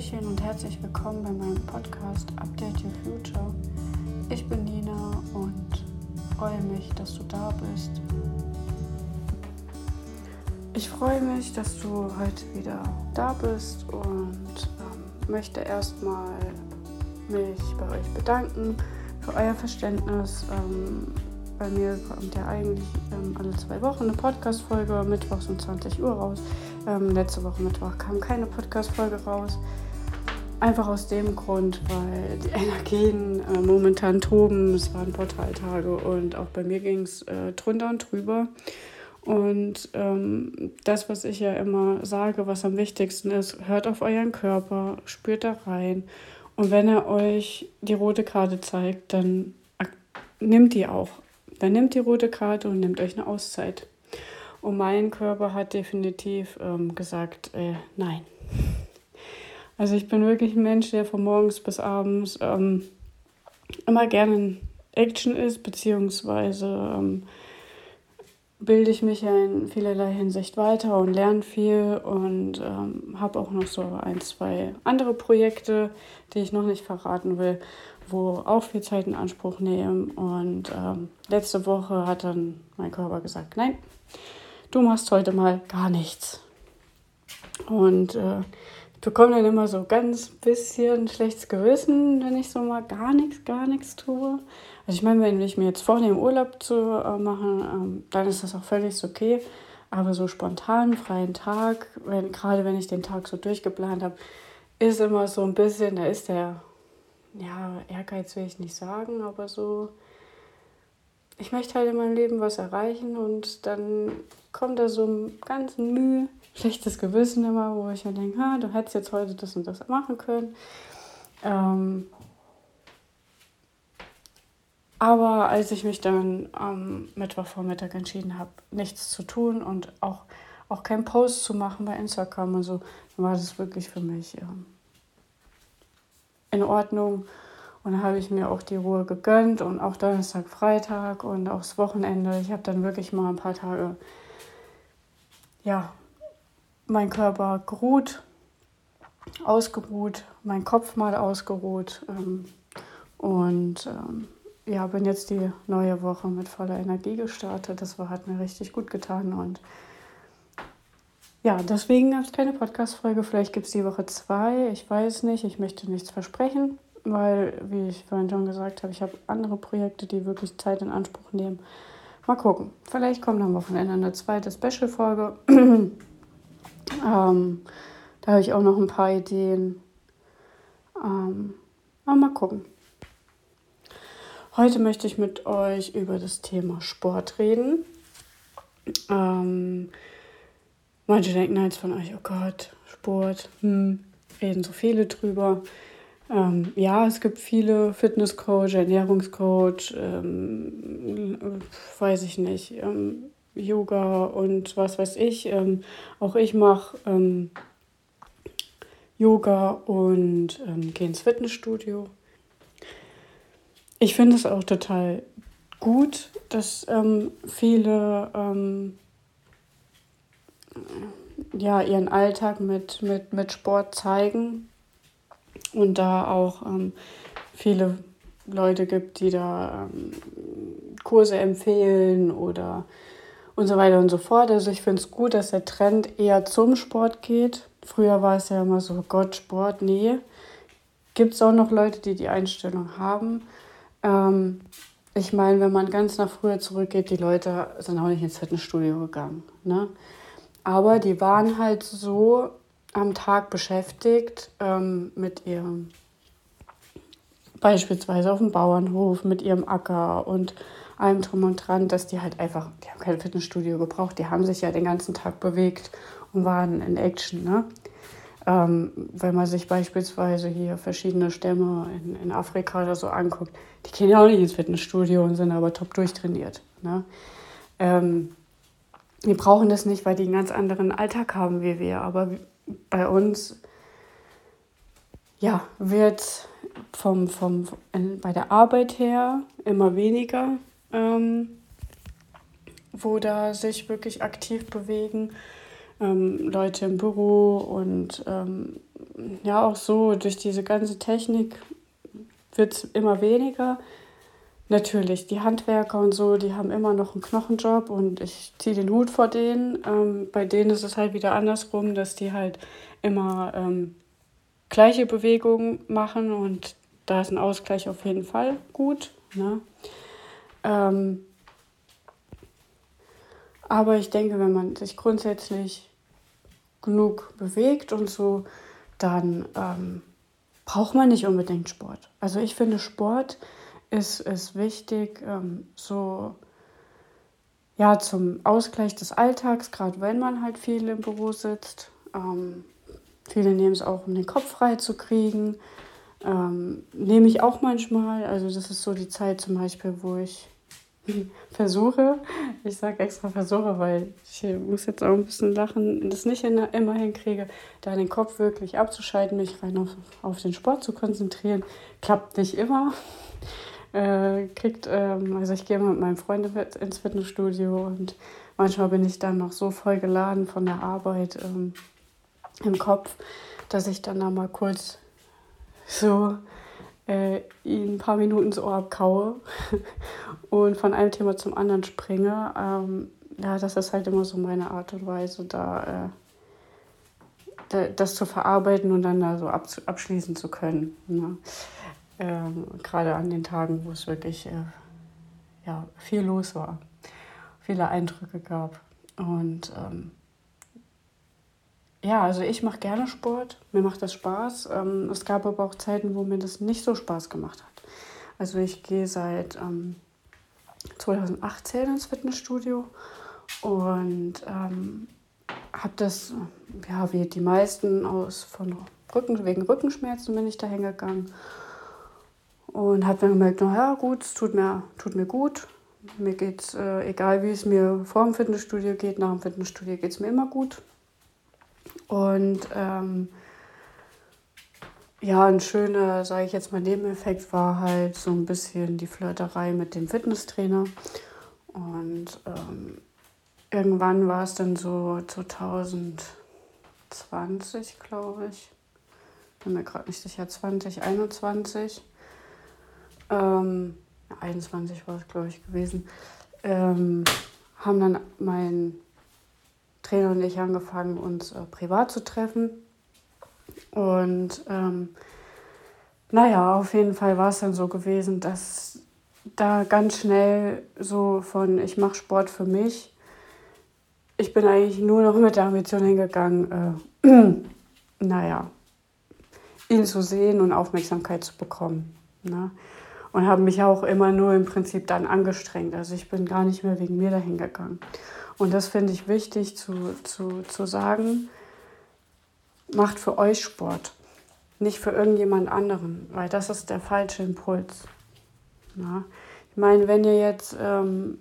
Hallöchen und herzlich willkommen bei meinem Podcast Update Your Future. Ich bin Nina und freue mich, dass du da bist. Ich freue mich, dass du heute wieder da bist und ähm, möchte erstmal mich bei euch bedanken für euer Verständnis. Ähm, bei mir kommt ja eigentlich ähm, alle zwei Wochen eine Podcast-Folge, mittwochs um 20 Uhr raus. Ähm, letzte Woche Mittwoch kam keine Podcast-Folge raus. Einfach aus dem Grund, weil die Energien äh, momentan toben. Es waren Portaltage und auch bei mir ging es äh, drunter und drüber. Und ähm, das, was ich ja immer sage, was am wichtigsten ist, hört auf euren Körper, spürt da rein. Und wenn er euch die rote Karte zeigt, dann nimmt die auch. Dann nimmt die rote Karte und nimmt euch eine Auszeit. Und mein Körper hat definitiv ähm, gesagt, äh, nein. Also ich bin wirklich ein Mensch, der von morgens bis abends ähm, immer gerne in Action ist, beziehungsweise ähm, bilde ich mich ja in vielerlei Hinsicht weiter und lerne viel und ähm, habe auch noch so ein, zwei andere Projekte, die ich noch nicht verraten will, wo auch viel Zeit in Anspruch nehmen. Und ähm, letzte Woche hat dann mein Körper gesagt, nein, du machst heute mal gar nichts. Und äh, bekomme dann immer so ganz bisschen schlechtes Gewissen, wenn ich so mal gar nichts, gar nichts tue. Also ich meine, wenn ich mir jetzt vornehme, Urlaub zu äh, machen, ähm, dann ist das auch völlig okay. Aber so spontan, freien Tag, wenn, gerade wenn ich den Tag so durchgeplant habe, ist immer so ein bisschen, da ist der, ja, Ehrgeiz will ich nicht sagen, aber so, ich möchte halt in meinem Leben was erreichen und dann kommt da so ein ganz Mühe, schlechtes Gewissen immer, wo ich mir denke, ha, du hättest jetzt heute das und das machen können. Ähm, aber als ich mich dann am Mittwochvormittag entschieden habe, nichts zu tun und auch, auch keinen Post zu machen bei Instagram und so, dann war das wirklich für mich ähm, in Ordnung. Und dann habe ich mir auch die Ruhe gegönnt und auch Donnerstag, Freitag und auch das Wochenende. Ich habe dann wirklich mal ein paar Tage, ja, mein Körper geruht, ausgeruht, mein Kopf mal ausgeruht. Ähm, und ähm, ja, bin jetzt die neue Woche mit voller Energie gestartet. Das war, hat mir richtig gut getan. Und ja, deswegen gab es keine Podcast-Folge. Vielleicht gibt es die Woche zwei. Ich weiß nicht. Ich möchte nichts versprechen weil, wie ich vorhin schon gesagt habe, ich habe andere Projekte, die wirklich Zeit in Anspruch nehmen. Mal gucken. Vielleicht kommt am Wochenende eine zweite Special-Folge. ähm, da habe ich auch noch ein paar Ideen. Ähm, aber mal gucken. Heute möchte ich mit euch über das Thema Sport reden. Ähm, manche denken jetzt von euch, oh Gott, Sport, hm, reden so viele drüber. Ähm, ja, es gibt viele Fitnesscoach, Ernährungscoach, ähm, weiß ich nicht, ähm, Yoga und was weiß ich. Ähm, auch ich mache ähm, Yoga und ähm, gehe ins Fitnessstudio. Ich finde es auch total gut, dass viele ja, ihren Alltag mit, mit, mit Sport zeigen und da auch ähm, viele Leute gibt, die da ähm, Kurse empfehlen oder und so weiter und so fort. Also ich finde es gut, dass der Trend eher zum Sport geht. Früher war es ja immer so, Gott, Sport, nee. Gibt es auch noch Leute, die die Einstellung haben. Ähm, ich meine, wenn man ganz nach früher zurückgeht, die Leute sind auch nicht ins Fitnessstudio gegangen. Ne? Aber die waren halt so am Tag beschäftigt ähm, mit ihrem, beispielsweise auf dem Bauernhof, mit ihrem Acker und allem drum und dran, dass die halt einfach, die haben kein Fitnessstudio gebraucht, die haben sich ja den ganzen Tag bewegt und waren in Action. Ne? Ähm, wenn man sich beispielsweise hier verschiedene Stämme in, in Afrika oder so anguckt, die gehen ja auch nicht ins Fitnessstudio und sind aber top durchtrainiert. Ne? Ähm, die brauchen das nicht, weil die einen ganz anderen Alltag haben wie wir. Aber bei uns ja, wird vom, vom, bei der Arbeit her immer weniger, ähm, wo da sich wirklich aktiv bewegen. Ähm, Leute im Büro und ähm, ja auch so, durch diese ganze Technik wird es immer weniger. Natürlich, die Handwerker und so, die haben immer noch einen Knochenjob und ich ziehe den Hut vor denen. Ähm, bei denen ist es halt wieder andersrum, dass die halt immer ähm, gleiche Bewegungen machen und da ist ein Ausgleich auf jeden Fall gut. Ne? Ähm, aber ich denke, wenn man sich grundsätzlich genug bewegt und so, dann ähm, braucht man nicht unbedingt Sport. Also ich finde, Sport ist, ist wichtig, ähm, so ja, zum Ausgleich des Alltags, gerade wenn man halt viel im Büro sitzt. Ähm, viele nehmen es auch, um den Kopf frei zu kriegen. Ähm, nehme ich auch manchmal. Also das ist so die Zeit zum Beispiel, wo ich versuche, ich sage extra versuche, weil ich muss jetzt auch ein bisschen lachen, das nicht immer hinkriege, da den Kopf wirklich abzuschalten, mich rein auf, auf den Sport zu konzentrieren. Klappt nicht immer. Äh, kriegt, ähm, also ich gehe mit meinem Freund ins Fitnessstudio und manchmal bin ich dann noch so voll geladen von der Arbeit ähm, im Kopf, dass ich dann da mal kurz so äh, ihn ein paar Minuten Ohr abkaue und von einem Thema zum anderen springe. Ähm, ja, das ist halt immer so meine Art und Weise, da, äh, das zu verarbeiten und dann da so abschließen zu können. Ne? Ähm, Gerade an den Tagen, wo es wirklich äh, ja, viel los war, viele Eindrücke gab. Und ähm, ja, also ich mache gerne Sport, mir macht das Spaß. Ähm, es gab aber auch Zeiten, wo mir das nicht so Spaß gemacht hat. Also ich gehe seit ähm, 2018 ins Fitnessstudio und ähm, habe das, ja, wie die meisten aus von Rücken, wegen Rückenschmerzen bin ich da hingegangen und habe dann gemerkt, naja gut, es tut mir, tut mir gut. Mir geht's, äh, egal wie es mir vor dem Fitnessstudio geht, nach dem Fitnessstudio geht es mir immer gut. Und ähm, ja, ein schöner, sage ich jetzt mal, Nebeneffekt war halt so ein bisschen die Flirterei mit dem Fitnesstrainer. Und ähm, irgendwann war es dann so 2020, glaube ich. Bin mir gerade nicht sicher, 2021. Ähm, 21 war es, glaube ich, gewesen. Ähm, haben dann mein Trainer und ich angefangen, uns äh, privat zu treffen. Und ähm, naja, auf jeden Fall war es dann so gewesen, dass da ganz schnell so von ich mache Sport für mich. Ich bin eigentlich nur noch mit der Ambition hingegangen, äh, naja, ihn zu sehen und Aufmerksamkeit zu bekommen. Ne? Und habe mich auch immer nur im Prinzip dann angestrengt. Also ich bin gar nicht mehr wegen mir dahin gegangen. Und das finde ich wichtig zu, zu, zu sagen, macht für euch Sport, nicht für irgendjemand anderen, weil das ist der falsche Impuls. Ja. Ich meine, wenn ihr jetzt ähm,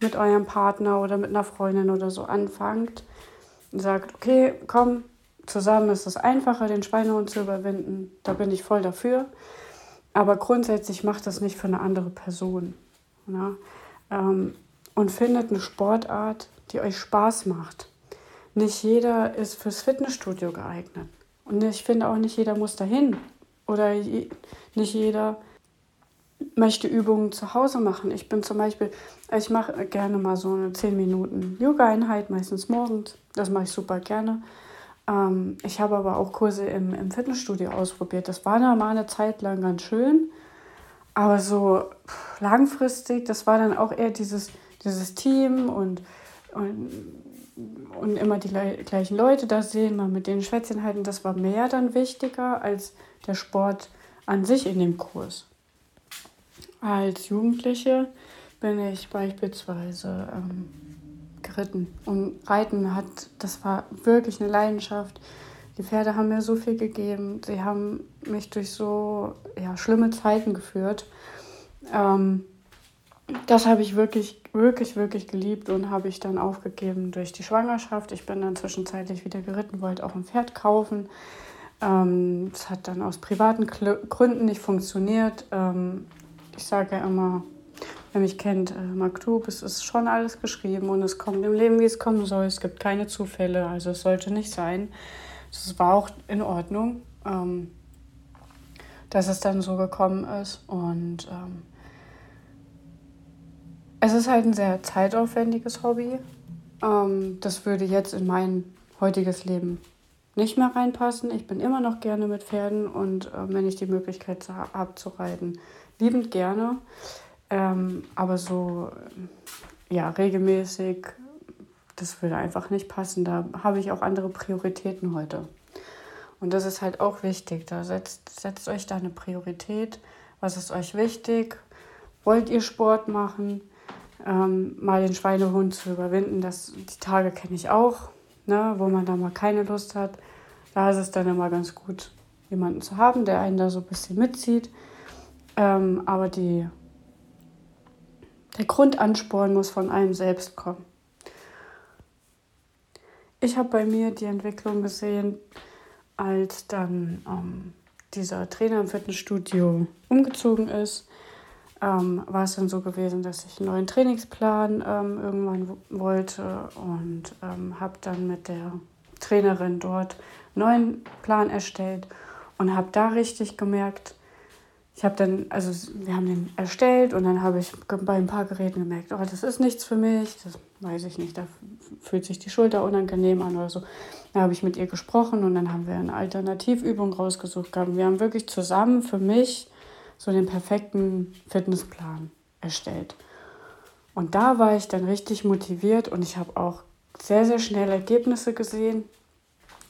mit eurem Partner oder mit einer Freundin oder so anfangt und sagt, okay, komm, zusammen ist es einfacher, den Schweinehund zu überwinden, da bin ich voll dafür. Aber grundsätzlich macht das nicht für eine andere Person. Ja. Ähm, und findet eine Sportart, die euch Spaß macht. Nicht jeder ist fürs Fitnessstudio geeignet. Und ich finde auch nicht jeder muss dahin. Oder nicht jeder möchte Übungen zu Hause machen. Ich bin zum Beispiel, ich mache gerne mal so eine 10 Minuten Yoga-Einheit, meistens morgens. Das mache ich super gerne. Ähm, ich habe aber auch Kurse im, im Fitnessstudio ausprobiert. Das war da mal eine Zeit lang ganz schön. Aber so langfristig, das war dann auch eher dieses dieses Team und, und, und immer die gleichen Leute da sehen, mal mit denen Schwätzchen halten, das war mehr dann wichtiger als der Sport an sich in dem Kurs. Als Jugendliche bin ich beispielsweise ähm, geritten und Reiten hat, das war wirklich eine Leidenschaft. Die Pferde haben mir so viel gegeben, sie haben mich durch so ja, schlimme Zeiten geführt. Ähm, das habe ich wirklich, wirklich, wirklich geliebt und habe ich dann aufgegeben durch die Schwangerschaft. Ich bin dann zwischenzeitlich wieder geritten, wollte auch ein Pferd kaufen. Ähm, es hat dann aus privaten Gründen nicht funktioniert. Ähm, ich sage ja immer, wer mich kennt, äh, Maktub, es ist schon alles geschrieben und es kommt im Leben, wie es kommen soll. Es gibt keine Zufälle, also es sollte nicht sein. das war auch in Ordnung, ähm, dass es dann so gekommen ist. Und ähm, es ist halt ein sehr zeitaufwendiges Hobby. Ähm, das würde jetzt in mein heutiges Leben nicht mehr reinpassen. Ich bin immer noch gerne mit Pferden und äh, wenn ich die Möglichkeit habe zu reiten, liebend gerne. Ähm, aber so ja, regelmäßig, das würde einfach nicht passen. Da habe ich auch andere Prioritäten heute. Und das ist halt auch wichtig. Da setzt, setzt euch da eine Priorität. Was ist euch wichtig? Wollt ihr Sport machen? Ähm, mal den Schweinehund zu überwinden. Das, die Tage kenne ich auch, ne, wo man da mal keine Lust hat. Da ist es dann immer ganz gut, jemanden zu haben, der einen da so ein bisschen mitzieht. Ähm, aber die, der Grundansporn muss von einem selbst kommen. Ich habe bei mir die Entwicklung gesehen, als dann ähm, dieser Trainer im Fitnessstudio umgezogen ist ähm, war es dann so gewesen, dass ich einen neuen Trainingsplan ähm, irgendwann wollte und ähm, habe dann mit der Trainerin dort einen neuen Plan erstellt und habe da richtig gemerkt, ich habe dann, also wir haben den erstellt und dann habe ich bei ein paar Geräten gemerkt, oh, das ist nichts für mich, das weiß ich nicht, da fühlt sich die Schulter unangenehm an oder so. Da habe ich mit ihr gesprochen und dann haben wir eine Alternativübung rausgesucht. Wir haben wirklich zusammen für mich so den perfekten Fitnessplan erstellt. Und da war ich dann richtig motiviert und ich habe auch sehr, sehr schnell Ergebnisse gesehen,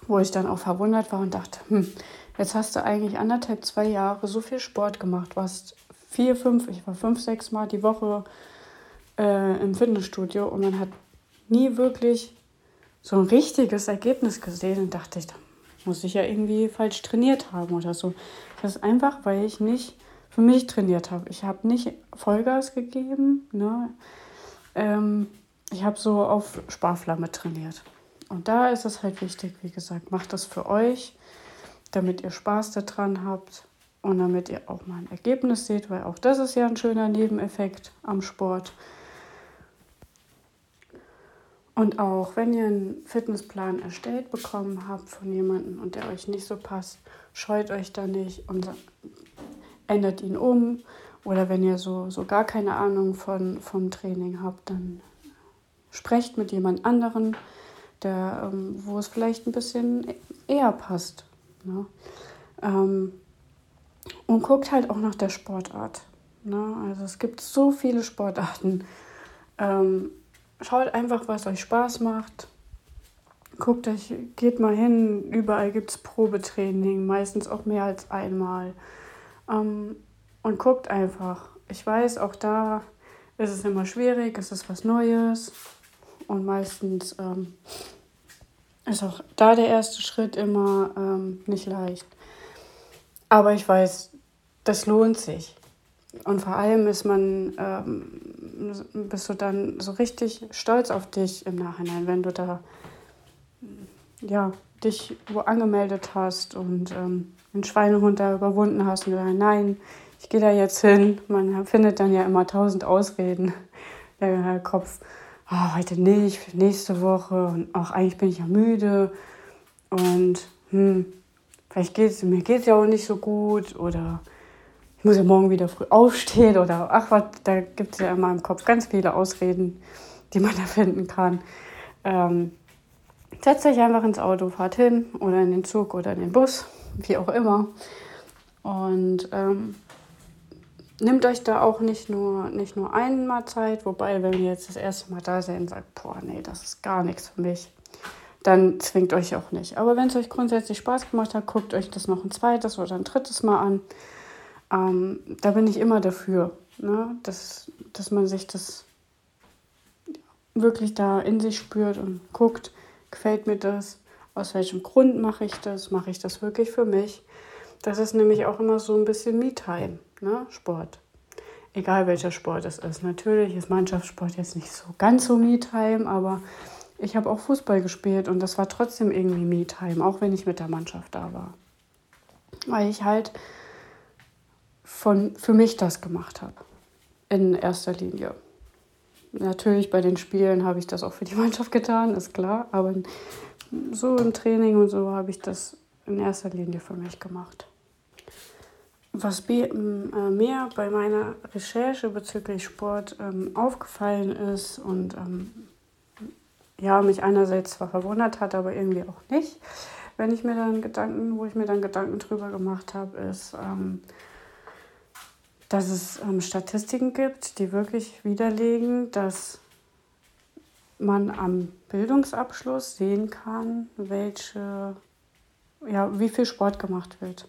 wo ich dann auch verwundert war und dachte, hm, jetzt hast du eigentlich anderthalb, zwei Jahre so viel Sport gemacht, warst vier, fünf, ich war fünf, sechs Mal die Woche äh, im Fitnessstudio und man hat nie wirklich so ein richtiges Ergebnis gesehen und dachte ich, da muss ich ja irgendwie falsch trainiert haben oder so. Das ist einfach, weil ich nicht für mich trainiert habe. Ich habe nicht Vollgas gegeben. Ne? Ähm, ich habe so auf Sparflamme trainiert. Und da ist es halt wichtig, wie gesagt, macht das für euch, damit ihr Spaß daran habt und damit ihr auch mal ein Ergebnis seht, weil auch das ist ja ein schöner Nebeneffekt am Sport. Und auch wenn ihr einen Fitnessplan erstellt bekommen habt von jemandem und der euch nicht so passt, scheut euch da nicht und ändert ihn um. Oder wenn ihr so, so gar keine Ahnung von, vom Training habt, dann sprecht mit jemand anderen, der, ähm, wo es vielleicht ein bisschen eher passt. Ne? Ähm, und guckt halt auch nach der Sportart. Ne? Also es gibt so viele Sportarten. Ähm, schaut einfach, was euch Spaß macht. Guckt euch, geht mal hin, überall gibt es Probetraining, meistens auch mehr als einmal. Ähm, und guckt einfach. Ich weiß, auch da ist es immer schwierig, es ist was Neues und meistens ähm, ist auch da der erste Schritt immer ähm, nicht leicht. Aber ich weiß, das lohnt sich. Und vor allem ist man, ähm, bist du dann so richtig stolz auf dich im Nachhinein, wenn du da ja, dich wo angemeldet hast und ähm, den Schweinehund da überwunden hast und gesagt, nein, ich gehe da jetzt hin. Man findet dann ja immer tausend Ausreden. Der Kopf, oh, heute nicht, nächste Woche und auch eigentlich bin ich ja müde und hm, vielleicht geht es mir geht ja auch nicht so gut oder ich muss ja morgen wieder früh aufstehen oder ach was, da gibt es ja in meinem Kopf ganz viele Ausreden, die man da finden kann. Ähm, setzt euch einfach ins Auto, fahrt hin oder in den Zug oder in den Bus wie auch immer. Und ähm, nehmt euch da auch nicht nur, nicht nur einmal Zeit, wobei, wenn ihr jetzt das erste Mal da seid und sagt, boah, nee, das ist gar nichts für mich, dann zwingt euch auch nicht. Aber wenn es euch grundsätzlich Spaß gemacht hat, guckt euch das noch ein zweites oder ein drittes Mal an. Ähm, da bin ich immer dafür, ne? dass, dass man sich das wirklich da in sich spürt und guckt, gefällt mir das, aus welchem Grund mache ich das? Mache ich das wirklich für mich? Das ist nämlich auch immer so ein bisschen Me-Time, ne? Sport. Egal welcher Sport es ist. Natürlich ist Mannschaftssport jetzt nicht so ganz so Me-Time, aber ich habe auch Fußball gespielt und das war trotzdem irgendwie Me-Time, auch wenn ich mit der Mannschaft da war. Weil ich halt von, für mich das gemacht habe. In erster Linie. Natürlich bei den Spielen habe ich das auch für die Mannschaft getan, ist klar, aber so im Training und so habe ich das in erster Linie für mich gemacht. Was äh, mir bei meiner Recherche bezüglich Sport ähm, aufgefallen ist und ähm, ja, mich einerseits zwar verwundert hat, aber irgendwie auch nicht, wenn ich mir dann Gedanken, wo ich mir dann Gedanken drüber gemacht habe, ist, ähm, dass es ähm, Statistiken gibt, die wirklich widerlegen, dass man am Bildungsabschluss sehen kann, welche, ja, wie viel Sport gemacht wird.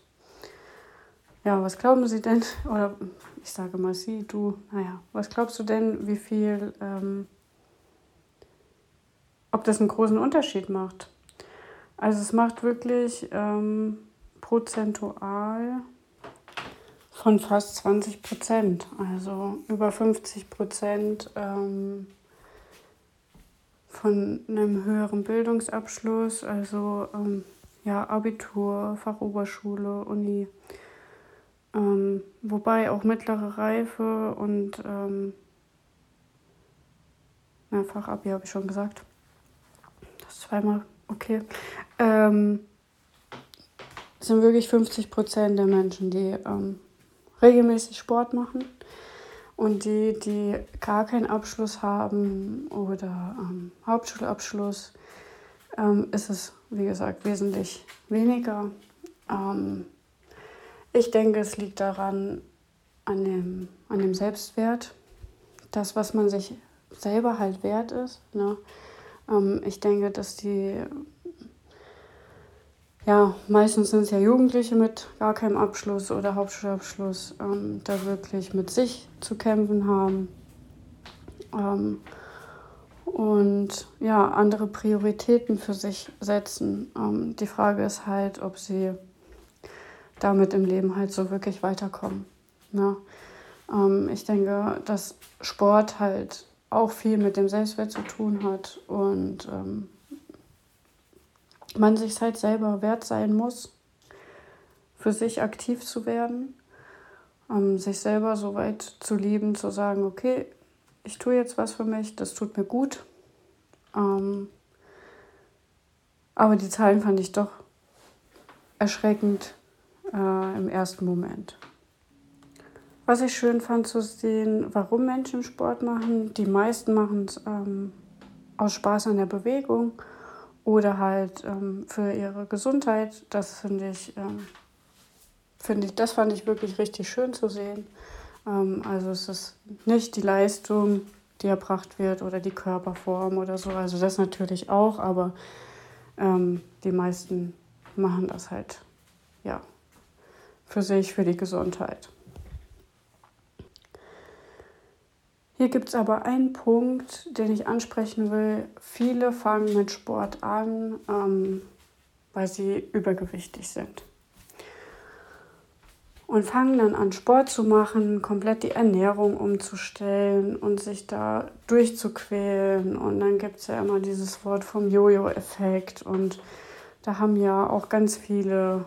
Ja, was glauben Sie denn, oder ich sage mal Sie, du, naja, was glaubst du denn, wie viel, ähm, ob das einen großen Unterschied macht? Also es macht wirklich ähm, prozentual von fast 20 Prozent, also über 50 Prozent ähm, von einem höheren Bildungsabschluss, also ähm, ja, Abitur, Fachoberschule, Uni, ähm, wobei auch mittlere Reife und ähm, Fachabi habe ich schon gesagt. Das zweimal, okay. Ähm, sind wirklich 50 Prozent der Menschen, die ähm, regelmäßig Sport machen. Und die, die gar keinen Abschluss haben oder ähm, Hauptschulabschluss, ähm, ist es, wie gesagt, wesentlich weniger. Ähm, ich denke, es liegt daran, an dem, an dem Selbstwert, das, was man sich selber halt wert ist. Ne? Ähm, ich denke, dass die ja, meistens sind es ja Jugendliche mit gar keinem Abschluss oder Hauptschulabschluss, ähm, da wirklich mit sich zu kämpfen haben. Ähm, und ja, andere Prioritäten für sich setzen. Ähm, die Frage ist halt, ob sie damit im Leben halt so wirklich weiterkommen. Ne? Ähm, ich denke, dass Sport halt auch viel mit dem Selbstwert zu tun hat und ähm, man sich halt selber wert sein muss, für sich aktiv zu werden, ähm, sich selber so weit zu lieben, zu sagen, okay, ich tue jetzt was für mich, das tut mir gut. Ähm, aber die Zahlen fand ich doch erschreckend äh, im ersten Moment. Was ich schön fand zu sehen, warum Menschen Sport machen. Die meisten machen es ähm, aus Spaß an der Bewegung oder halt ähm, für ihre Gesundheit. Das finde ich, ähm, finde ich, das fand ich wirklich richtig schön zu sehen. Ähm, also es ist nicht die Leistung, die erbracht wird oder die Körperform oder so. Also das natürlich auch, aber ähm, die meisten machen das halt ja für sich, für die Gesundheit. Hier gibt es aber einen Punkt, den ich ansprechen will. Viele fangen mit Sport an, ähm, weil sie übergewichtig sind. Und fangen dann an, Sport zu machen, komplett die Ernährung umzustellen und sich da durchzuquälen. Und dann gibt es ja immer dieses Wort vom Jojo-Effekt. Und da haben ja auch ganz viele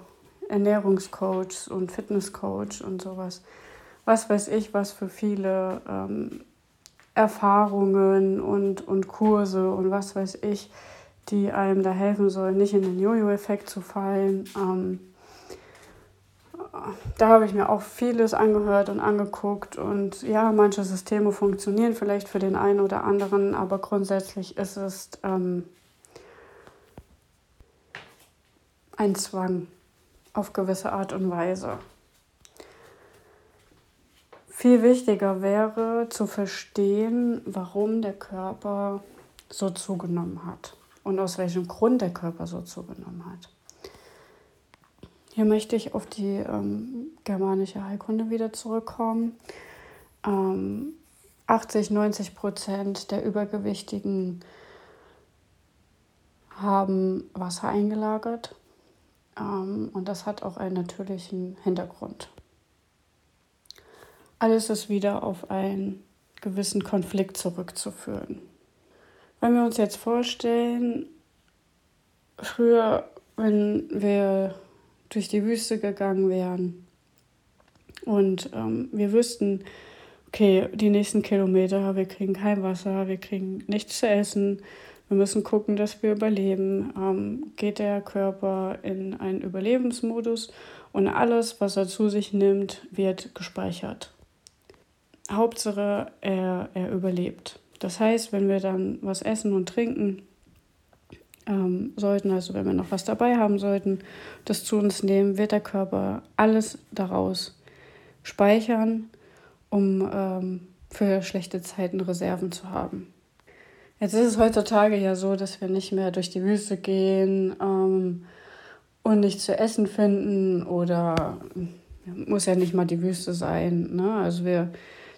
Ernährungscoaches und Fitnesscoach und sowas. Was weiß ich, was für viele ähm, Erfahrungen und, und Kurse und was weiß ich, die einem da helfen sollen, nicht in den Jojo-Effekt zu fallen. Ähm, da habe ich mir auch vieles angehört und angeguckt und ja, manche Systeme funktionieren vielleicht für den einen oder anderen, aber grundsätzlich ist es ähm, ein Zwang auf gewisse Art und Weise. Viel wichtiger wäre zu verstehen, warum der Körper so zugenommen hat und aus welchem Grund der Körper so zugenommen hat. Hier möchte ich auf die ähm, germanische Heilkunde wieder zurückkommen. Ähm, 80, 90 Prozent der Übergewichtigen haben Wasser eingelagert ähm, und das hat auch einen natürlichen Hintergrund alles ist wieder auf einen gewissen Konflikt zurückzuführen. Wenn wir uns jetzt vorstellen, früher, wenn wir durch die Wüste gegangen wären und ähm, wir wüssten, okay, die nächsten Kilometer, wir kriegen kein Wasser, wir kriegen nichts zu essen, Wir müssen gucken, dass wir überleben. Ähm, geht der Körper in einen Überlebensmodus und alles, was er zu sich nimmt, wird gespeichert. Hauptsache, er, er überlebt. Das heißt, wenn wir dann was essen und trinken ähm, sollten, also wenn wir noch was dabei haben sollten, das zu uns nehmen, wird der Körper alles daraus speichern, um ähm, für schlechte Zeiten Reserven zu haben. Jetzt ist es heutzutage ja so, dass wir nicht mehr durch die Wüste gehen ähm, und nichts zu essen finden oder muss ja nicht mal die Wüste sein. Ne? Also wir,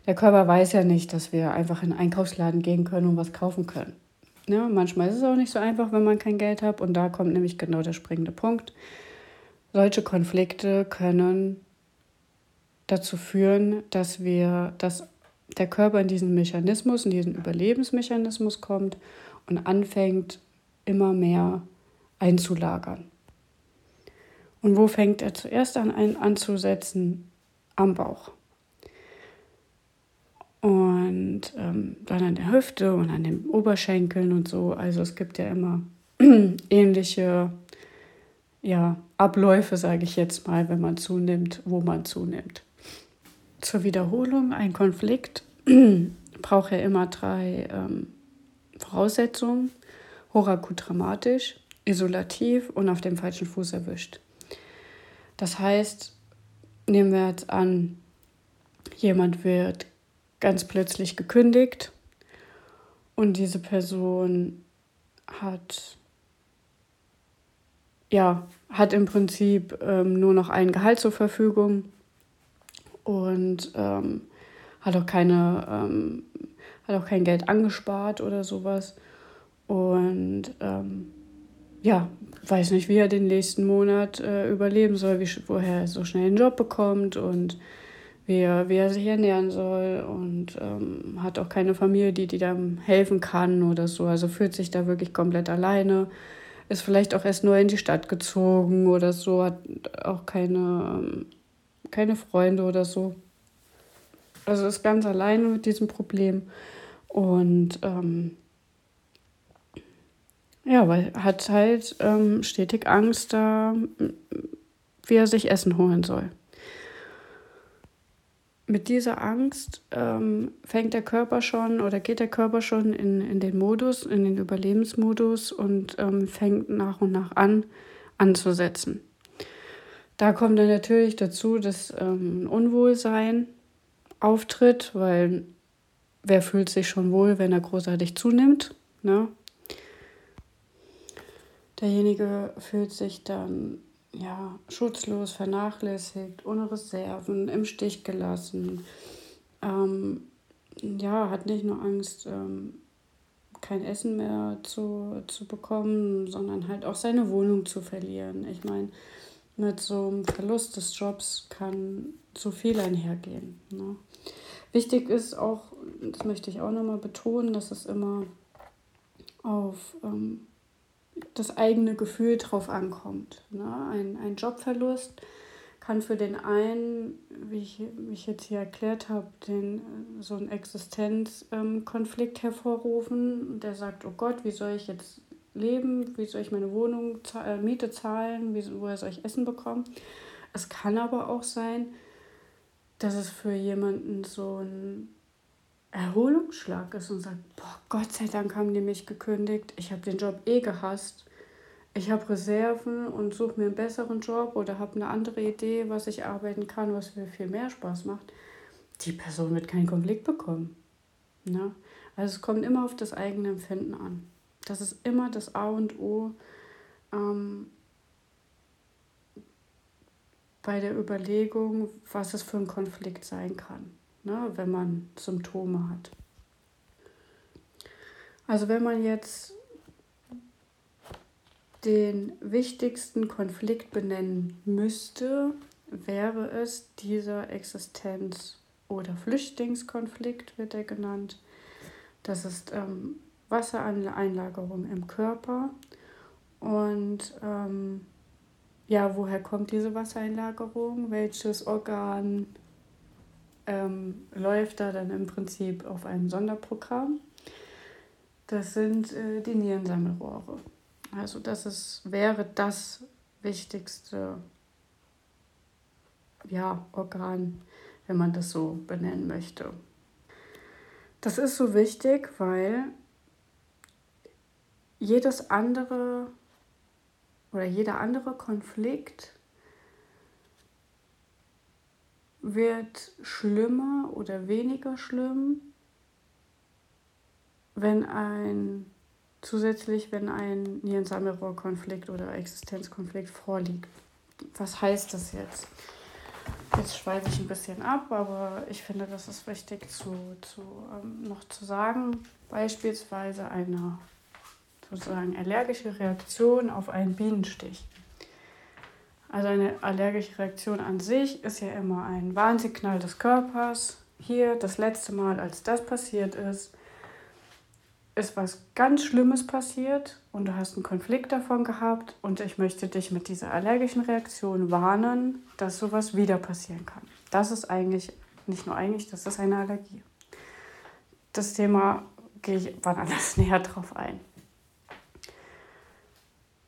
der Körper weiß ja nicht, dass wir einfach in einen Einkaufsladen gehen können und was kaufen können. Ne? Manchmal ist es auch nicht so einfach, wenn man kein Geld hat und da kommt nämlich genau der springende Punkt. Solche Konflikte können dazu führen, dass wir das der Körper in diesen Mechanismus, in diesen Überlebensmechanismus kommt und anfängt immer mehr einzulagern. Und wo fängt er zuerst an anzusetzen? Am Bauch. Und ähm, dann an der Hüfte und an den Oberschenkeln und so. Also es gibt ja immer ähnliche ja, Abläufe, sage ich jetzt mal, wenn man zunimmt, wo man zunimmt zur Wiederholung, ein Konflikt braucht ja immer drei ähm, Voraussetzungen. Hochakut dramatisch, isolativ und auf dem falschen Fuß erwischt. Das heißt, nehmen wir jetzt an, jemand wird ganz plötzlich gekündigt und diese Person hat ja hat im Prinzip ähm, nur noch ein Gehalt zur Verfügung und ähm, hat auch keine, ähm, hat auch kein Geld angespart oder sowas. Und ähm, ja, weiß nicht, wie er den nächsten Monat äh, überleben soll, wie, woher er so schnell einen Job bekommt und wie er, sich ernähren soll und ähm, hat auch keine Familie, die, die ihm helfen kann oder so. Also fühlt sich da wirklich komplett alleine. Ist vielleicht auch erst nur in die Stadt gezogen oder so, hat auch keine ähm, keine Freunde oder so. Also ist ganz alleine mit diesem Problem. Und ähm, ja, weil hat halt ähm, stetig Angst da, wie er sich Essen holen soll. Mit dieser Angst ähm, fängt der Körper schon oder geht der Körper schon in, in den Modus, in den Überlebensmodus und ähm, fängt nach und nach an anzusetzen. Da kommt dann natürlich dazu, dass ähm, Unwohlsein auftritt, weil wer fühlt sich schon wohl, wenn er großartig zunimmt? Ne? Derjenige fühlt sich dann ja, schutzlos, vernachlässigt, ohne Reserven, im Stich gelassen. Ähm, ja, hat nicht nur Angst, ähm, kein Essen mehr zu, zu bekommen, sondern halt auch seine Wohnung zu verlieren. Ich meine, mit so einem Verlust des Jobs kann zu viel einhergehen. Ne? Wichtig ist auch, das möchte ich auch nochmal betonen, dass es immer auf ähm, das eigene Gefühl drauf ankommt. Ne? Ein, ein Jobverlust kann für den einen, wie ich, wie ich jetzt hier erklärt habe, den, so einen Existenzkonflikt ähm, hervorrufen. Der sagt, oh Gott, wie soll ich jetzt leben, wie soll ich meine Wohnung, äh, Miete zahlen, wie, woher soll ich Essen bekommen. Es kann aber auch sein, dass es für jemanden so ein Erholungsschlag ist und sagt, boah, Gott sei Dank haben die mich gekündigt, ich habe den Job eh gehasst, ich habe Reserven und suche mir einen besseren Job oder habe eine andere Idee, was ich arbeiten kann, was mir viel mehr Spaß macht. Die Person wird keinen Konflikt bekommen. Ne? Also es kommt immer auf das eigene Empfinden an. Das ist immer das A und O ähm, bei der Überlegung, was es für ein Konflikt sein kann, ne, wenn man Symptome hat. Also wenn man jetzt den wichtigsten Konflikt benennen müsste, wäre es dieser Existenz- oder Flüchtlingskonflikt, wird er genannt. Das ist ähm, Wassereinlagerung im Körper. Und ähm, ja, woher kommt diese Wassereinlagerung? Welches Organ ähm, läuft da dann im Prinzip auf einem Sonderprogramm? das sind äh, die Nierensammelrohre. Also das ist, wäre das wichtigste ja, Organ, wenn man das so benennen möchte. Das ist so wichtig, weil jedes andere oder jeder andere Konflikt wird schlimmer oder weniger schlimm, wenn ein zusätzlich, wenn ein Nierensammelrohrkonflikt oder Existenzkonflikt vorliegt. Was heißt das jetzt? Jetzt schweife ich ein bisschen ab, aber ich finde, das ist wichtig zu, zu, ähm, noch zu sagen. Beispielsweise eine sozusagen allergische Reaktion auf einen Bienenstich. Also eine allergische Reaktion an sich ist ja immer ein Warnsignal des Körpers. Hier das letzte Mal, als das passiert ist, ist was ganz Schlimmes passiert und du hast einen Konflikt davon gehabt und ich möchte dich mit dieser allergischen Reaktion warnen, dass sowas wieder passieren kann. Das ist eigentlich, nicht nur eigentlich, das ist eine Allergie. Das Thema gehe ich wann anders näher drauf ein.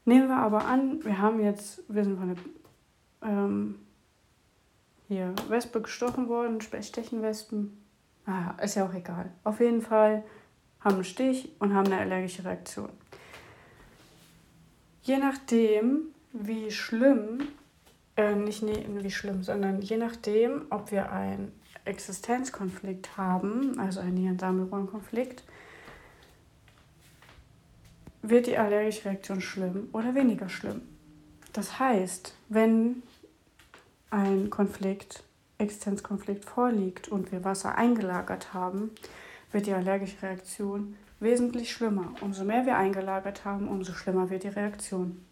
Nehmen wir aber an, wir haben jetzt, wir sind von der ähm, hier Wespe gestochen worden, Stechenwespen. Ah, ist ja auch egal. Auf jeden Fall haben einen Stich und haben eine allergische Reaktion. Je nachdem, wie schlimm, äh, nicht nee, wie schlimm, sondern je nachdem, ob wir einen Existenzkonflikt haben, also einen Nierensammelrohrenkonflikt, wird die allergische Reaktion schlimm oder weniger schlimm. Das heißt, wenn ein Konflikt, Existenzkonflikt vorliegt und wir Wasser eingelagert haben, wird die allergische Reaktion wesentlich schlimmer. Umso mehr wir eingelagert haben, umso schlimmer wird die Reaktion.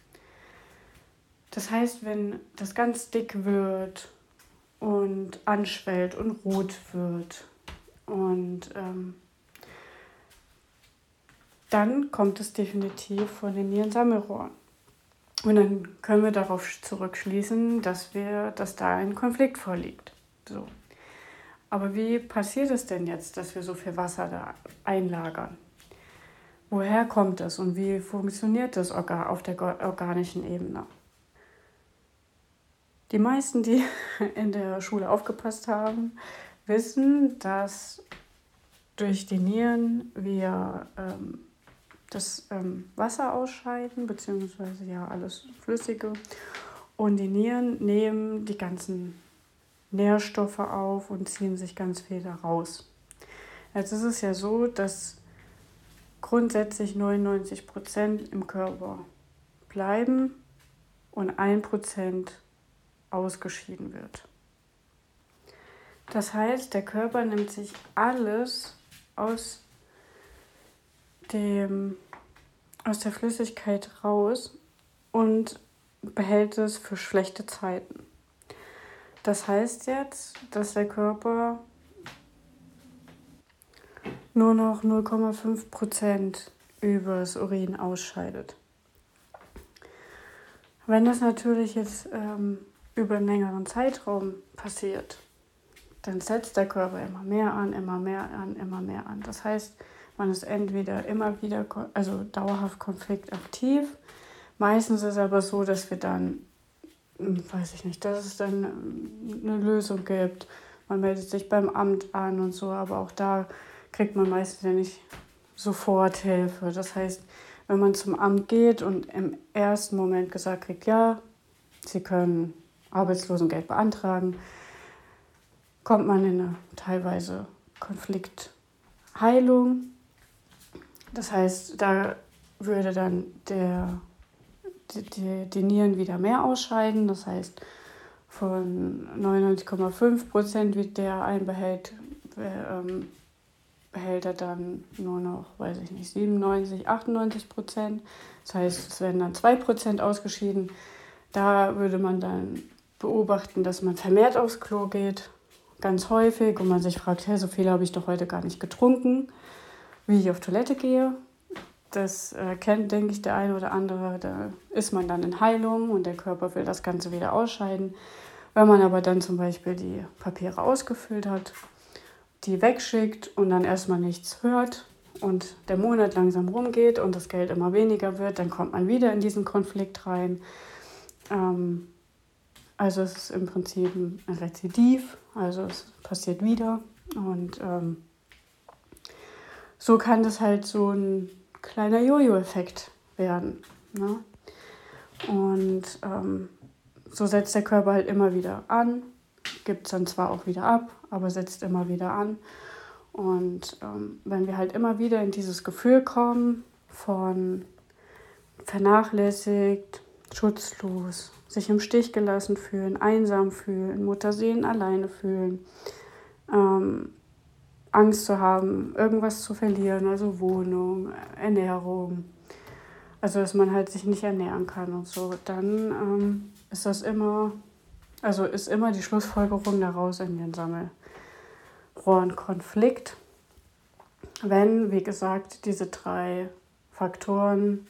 Das heißt, wenn das ganz dick wird und anschwellt und rot wird und ähm, dann kommt es definitiv von den Nierensammelrohren. Und dann können wir darauf zurückschließen, dass, wir, dass da ein Konflikt vorliegt. So. Aber wie passiert es denn jetzt, dass wir so viel Wasser da einlagern? Woher kommt es und wie funktioniert das auf der organischen Ebene? Die meisten, die in der Schule aufgepasst haben, wissen, dass durch die Nieren wir ähm, das ähm, Wasser ausscheiden, beziehungsweise ja alles Flüssige. Und die Nieren nehmen die ganzen Nährstoffe auf und ziehen sich ganz viel da raus. Jetzt ist es ja so, dass grundsätzlich 99 Prozent im Körper bleiben und 1 Prozent ausgeschieden wird. Das heißt, der Körper nimmt sich alles aus, dem, aus der Flüssigkeit raus und behält es für schlechte Zeiten. Das heißt jetzt, dass der Körper nur noch 0,5 Prozent übers Urin ausscheidet. Wenn das natürlich jetzt ähm, über einen längeren Zeitraum passiert, dann setzt der Körper immer mehr an, immer mehr an, immer mehr an. Das heißt, man ist entweder immer wieder, also dauerhaft konfliktaktiv. Meistens ist es aber so, dass wir dann hm, weiß ich nicht, dass es dann ähm, eine Lösung gibt. Man meldet sich beim Amt an und so, aber auch da kriegt man meistens ja nicht sofort Hilfe. Das heißt, wenn man zum Amt geht und im ersten Moment gesagt kriegt, ja, Sie können Arbeitslosengeld beantragen, kommt man in eine teilweise Konfliktheilung. Das heißt, da würde dann der die, die Nieren wieder mehr ausscheiden. Das heißt, von 99,5 Prozent wird der ein Behält, ähm, Behälter dann nur noch, weiß ich nicht, 97, 98 Prozent. Das heißt, es werden dann 2 Prozent ausgeschieden. Da würde man dann beobachten, dass man vermehrt aufs Klo geht, ganz häufig, und man sich fragt, hey, so viel habe ich doch heute gar nicht getrunken, wie ich auf Toilette gehe. Das äh, kennt, denke ich, der eine oder andere. Da ist man dann in Heilung und der Körper will das Ganze wieder ausscheiden. Wenn man aber dann zum Beispiel die Papiere ausgefüllt hat, die wegschickt und dann erstmal nichts hört und der Monat langsam rumgeht und das Geld immer weniger wird, dann kommt man wieder in diesen Konflikt rein. Ähm, also es ist im Prinzip ein Rezidiv, also es passiert wieder und ähm, so kann das halt so ein kleiner Jojo-Effekt werden. Ne? Und ähm, so setzt der Körper halt immer wieder an, gibt es dann zwar auch wieder ab, aber setzt immer wieder an. Und ähm, wenn wir halt immer wieder in dieses Gefühl kommen von vernachlässigt, schutzlos, sich im Stich gelassen fühlen, einsam fühlen, Mutterseelen alleine fühlen, ähm, Angst zu haben, irgendwas zu verlieren, also Wohnung, Ernährung, also dass man halt sich nicht ernähren kann und so, dann ähm, ist das immer, also ist immer die Schlussfolgerung daraus in den Sammelrohrenkonflikt, wenn, wie gesagt, diese drei Faktoren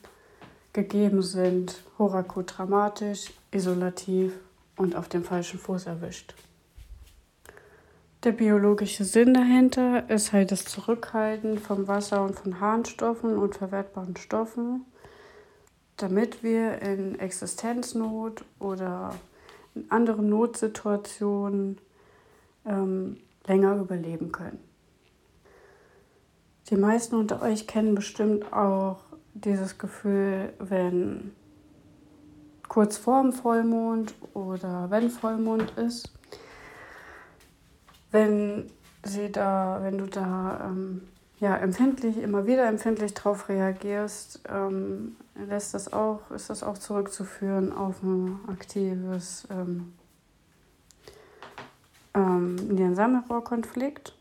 gegeben sind, hochakut dramatisch, isolativ und auf dem falschen Fuß erwischt. Der biologische Sinn dahinter ist halt das Zurückhalten vom Wasser und von Harnstoffen und verwertbaren Stoffen, damit wir in Existenznot oder in anderen Notsituationen ähm, länger überleben können. Die meisten unter euch kennen bestimmt auch dieses Gefühl, wenn kurz vor dem Vollmond oder wenn Vollmond ist, wenn sie da, wenn du da ähm, ja, empfindlich, immer wieder empfindlich darauf reagierst, ähm, lässt das auch, ist das auch zurückzuführen auf ein aktives ähm, ähm, Nierensammelrohrkonflikt.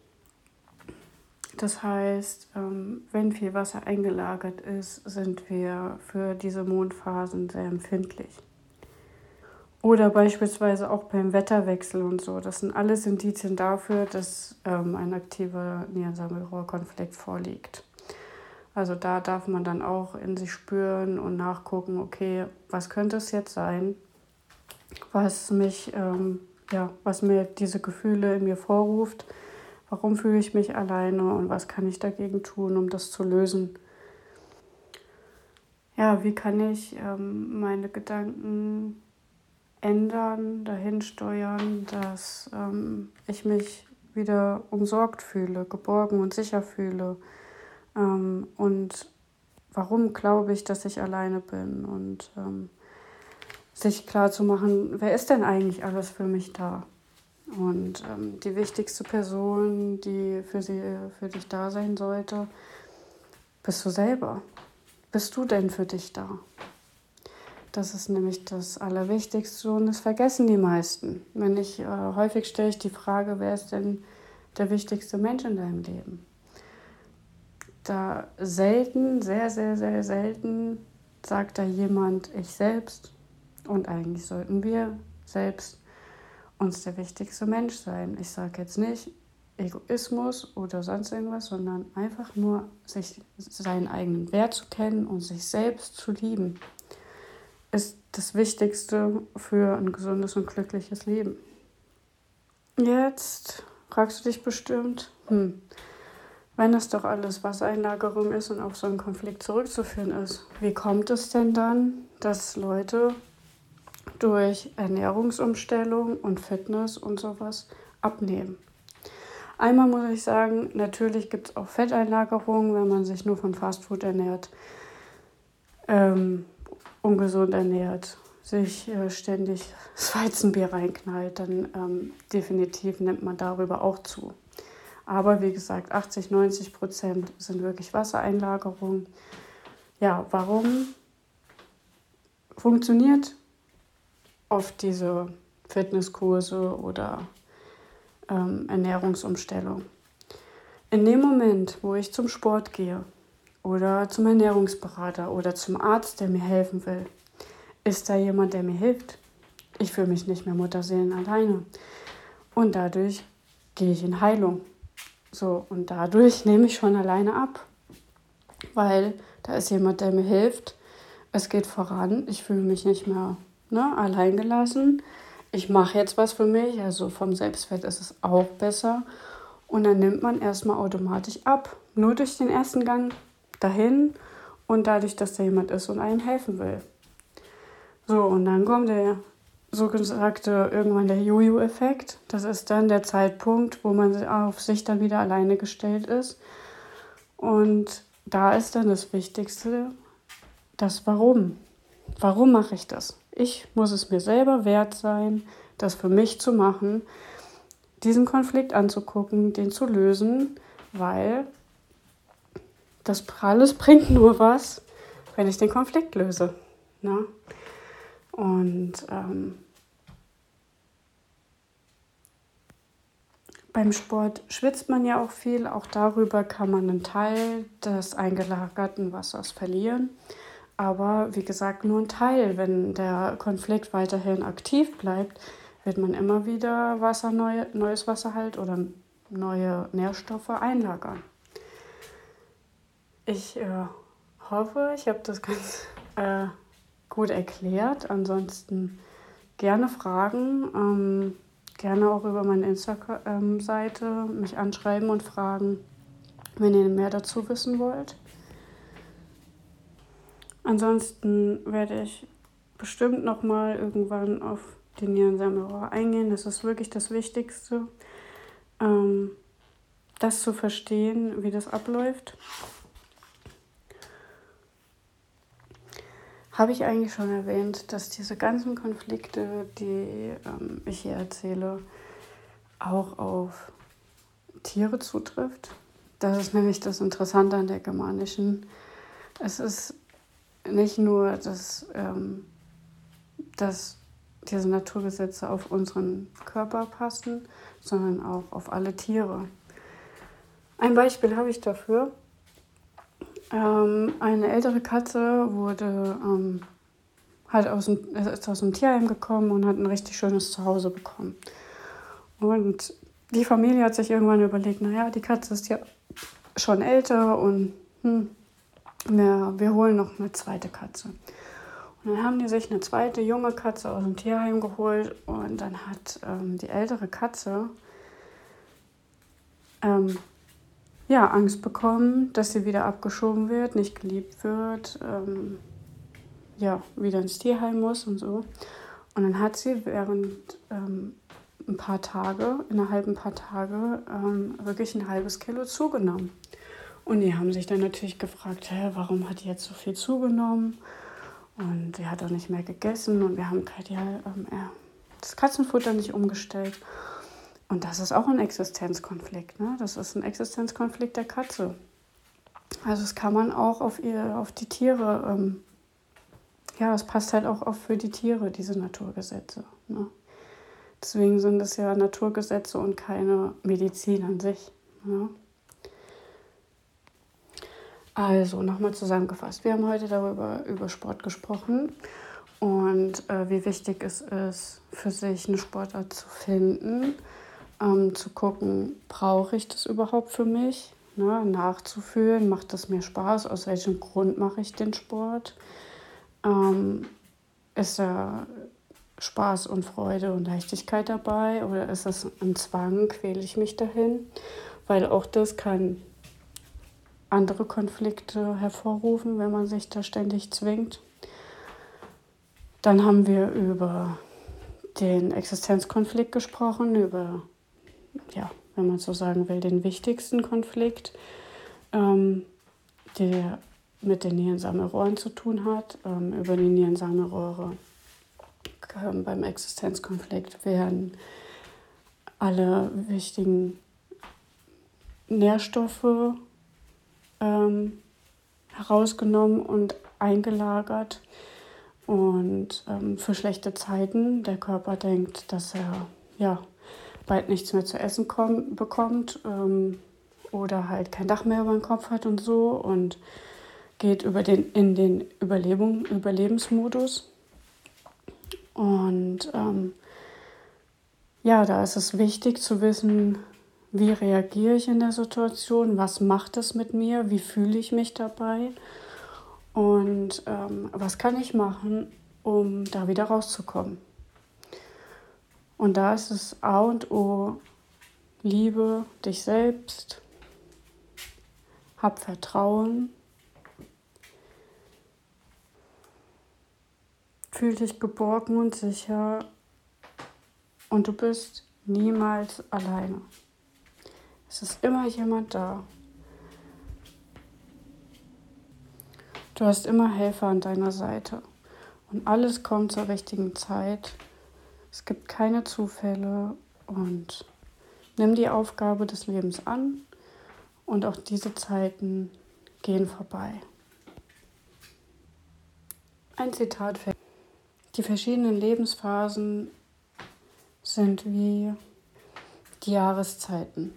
Das heißt, ähm, wenn viel Wasser eingelagert ist, sind wir für diese Mondphasen sehr empfindlich. Oder beispielsweise auch beim Wetterwechsel und so. Das sind alles Indizien dafür, dass ähm, ein aktiver Nierensammelrohrkonflikt vorliegt. Also da darf man dann auch in sich spüren und nachgucken, okay, was könnte es jetzt sein, was mich, ähm, ja, was mir diese Gefühle in mir vorruft, warum fühle ich mich alleine und was kann ich dagegen tun, um das zu lösen. Ja, wie kann ich ähm, meine Gedanken ändern, dahin steuern, dass ähm, ich mich wieder umsorgt fühle, geborgen und sicher fühle. Ähm, und warum glaube ich, dass ich alleine bin und ähm, sich klar zu machen, wer ist denn eigentlich alles für mich da? Und ähm, die wichtigste Person, die für, sie, für dich da sein sollte, bist du selber. Bist du denn für dich da? Das ist nämlich das Allerwichtigste und das vergessen die meisten. Wenn ich äh, häufig stelle ich die Frage, wer ist denn der wichtigste Mensch in deinem Leben? Da selten, sehr, sehr, sehr selten sagt da jemand ich selbst. Und eigentlich sollten wir selbst uns der wichtigste Mensch sein. Ich sage jetzt nicht Egoismus oder sonst irgendwas, sondern einfach nur sich seinen eigenen Wert zu kennen und sich selbst zu lieben ist das Wichtigste für ein gesundes und glückliches Leben. Jetzt fragst du dich bestimmt, hm, wenn das doch alles Wassereinlagerung ist und auf so einen Konflikt zurückzuführen ist, wie kommt es denn dann, dass Leute durch Ernährungsumstellung und Fitness und sowas abnehmen? Einmal muss ich sagen, natürlich gibt es auch Fetteinlagerungen, wenn man sich nur von Fastfood ernährt. Ähm, ungesund ernährt, sich äh, ständig das Weizenbier reinknallt, dann ähm, definitiv nimmt man darüber auch zu. Aber wie gesagt, 80, 90 Prozent sind wirklich Wassereinlagerungen. Ja, warum funktioniert oft diese Fitnesskurse oder ähm, Ernährungsumstellung? In dem Moment, wo ich zum Sport gehe, oder zum Ernährungsberater oder zum Arzt, der mir helfen will. Ist da jemand, der mir hilft? Ich fühle mich nicht mehr Mutterseelen alleine. Und dadurch gehe ich in Heilung. So, und dadurch nehme ich schon alleine ab. Weil da ist jemand, der mir hilft. Es geht voran. Ich fühle mich nicht mehr ne, alleingelassen. Ich mache jetzt was für mich. Also vom Selbstwert ist es auch besser. Und dann nimmt man erstmal automatisch ab nur durch den ersten Gang dahin und dadurch, dass da jemand ist und einem helfen will. So, und dann kommt der sogenannte irgendwann der Jojo-Effekt. Das ist dann der Zeitpunkt, wo man auf sich dann wieder alleine gestellt ist. Und da ist dann das Wichtigste, das Warum. Warum mache ich das? Ich muss es mir selber wert sein, das für mich zu machen, diesen Konflikt anzugucken, den zu lösen, weil das alles bringt nur was, wenn ich den Konflikt löse. Ne? Und ähm, beim Sport schwitzt man ja auch viel. Auch darüber kann man einen Teil des eingelagerten Wassers verlieren. Aber wie gesagt, nur ein Teil. Wenn der Konflikt weiterhin aktiv bleibt, wird man immer wieder Wasser, neue, neues Wasser halt oder neue Nährstoffe einlagern. Ich äh, hoffe, ich habe das ganz äh, gut erklärt. Ansonsten gerne Fragen, ähm, gerne auch über meine Instagram-Seite mich anschreiben und fragen, wenn ihr mehr dazu wissen wollt. Ansonsten werde ich bestimmt noch mal irgendwann auf den Nierensammelrohr eingehen. Das ist wirklich das Wichtigste, ähm, das zu verstehen, wie das abläuft. Habe ich eigentlich schon erwähnt, dass diese ganzen Konflikte, die ähm, ich hier erzähle, auch auf Tiere zutrifft? Das ist nämlich das Interessante an der germanischen. Es ist nicht nur, dass, ähm, dass diese Naturgesetze auf unseren Körper passen, sondern auch auf alle Tiere. Ein Beispiel habe ich dafür. Ähm, eine ältere Katze wurde ähm, halt aus dem, ist aus dem Tierheim gekommen und hat ein richtig schönes Zuhause bekommen. Und die Familie hat sich irgendwann überlegt, naja, die Katze ist ja schon älter und hm, wir, wir holen noch eine zweite Katze. Und dann haben die sich eine zweite junge Katze aus dem Tierheim geholt und dann hat ähm, die ältere Katze ähm, ja, Angst bekommen, dass sie wieder abgeschoben wird, nicht geliebt wird, ähm, ja, wieder ins Tierheim muss und so. Und dann hat sie während ähm, ein paar Tage, innerhalb ein paar Tage, ähm, wirklich ein halbes Kilo zugenommen. Und die haben sich dann natürlich gefragt, hä, warum hat die jetzt so viel zugenommen? Und sie hat auch nicht mehr gegessen und wir haben halt ja, das Katzenfutter nicht umgestellt. Und das ist auch ein Existenzkonflikt. Ne? Das ist ein Existenzkonflikt der Katze. Also das kann man auch auf, ihr, auf die Tiere, ähm, ja, es passt halt auch auf für die Tiere, diese Naturgesetze. Ne? Deswegen sind es ja Naturgesetze und keine Medizin an sich. Ne? Also nochmal zusammengefasst. Wir haben heute darüber über Sport gesprochen und äh, wie wichtig es ist, für sich eine Sportart zu finden ähm, zu gucken, brauche ich das überhaupt für mich? Ne? Nachzufühlen, macht das mir Spaß? Aus welchem Grund mache ich den Sport? Ähm, ist da Spaß und Freude und Leichtigkeit dabei oder ist das ein Zwang? Quäle ich mich dahin? Weil auch das kann andere Konflikte hervorrufen, wenn man sich da ständig zwingt. Dann haben wir über den Existenzkonflikt gesprochen, über ja, wenn man so sagen will, den wichtigsten Konflikt, ähm, der mit den Nierensammelrohren zu tun hat. Ähm, über die Nierensammelrohre ähm, beim Existenzkonflikt werden alle wichtigen Nährstoffe ähm, herausgenommen und eingelagert. Und ähm, für schlechte Zeiten, der Körper denkt, dass er ja, bald nichts mehr zu essen komm, bekommt ähm, oder halt kein Dach mehr über dem Kopf hat und so und geht über den, in den Überlebung, Überlebensmodus. Und ähm, ja, da ist es wichtig zu wissen, wie reagiere ich in der Situation, was macht es mit mir, wie fühle ich mich dabei und ähm, was kann ich machen, um da wieder rauszukommen. Und da ist es A und O, liebe dich selbst, hab Vertrauen, fühl dich geborgen und sicher und du bist niemals alleine. Es ist immer jemand da. Du hast immer Helfer an deiner Seite und alles kommt zur richtigen Zeit. Es gibt keine Zufälle und nimm die Aufgabe des Lebens an und auch diese Zeiten gehen vorbei. Ein Zitat für die verschiedenen Lebensphasen sind wie die Jahreszeiten.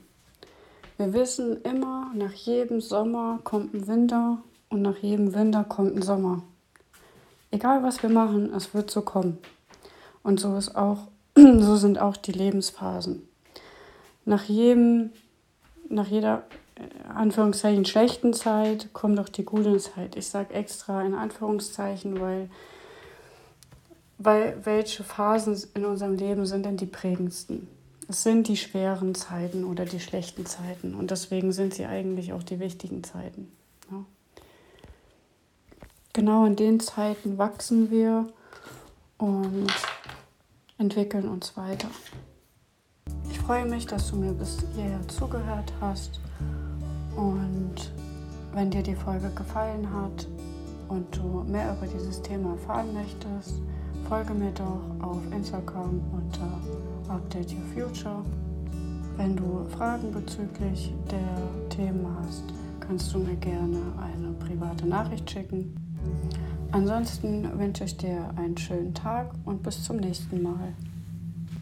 Wir wissen immer, nach jedem Sommer kommt ein Winter und nach jedem Winter kommt ein Sommer. Egal was wir machen, es wird so kommen. Und so ist auch, so sind auch die Lebensphasen. Nach jedem, nach jeder äh, Anführungszeichen schlechten Zeit kommt auch die gute Zeit. Ich sage extra in Anführungszeichen, weil, weil welche Phasen in unserem Leben sind denn die prägendsten? Es sind die schweren Zeiten oder die schlechten Zeiten und deswegen sind sie eigentlich auch die wichtigen Zeiten. Ja. Genau in den Zeiten wachsen wir und entwickeln uns weiter. Ich freue mich, dass du mir bis hierher zugehört hast und wenn dir die Folge gefallen hat und du mehr über dieses Thema erfahren möchtest, folge mir doch auf Instagram unter Update Your Future. Wenn du Fragen bezüglich der Themen hast, kannst du mir gerne eine private Nachricht schicken. Ansonsten wünsche ich dir einen schönen Tag und bis zum nächsten Mal.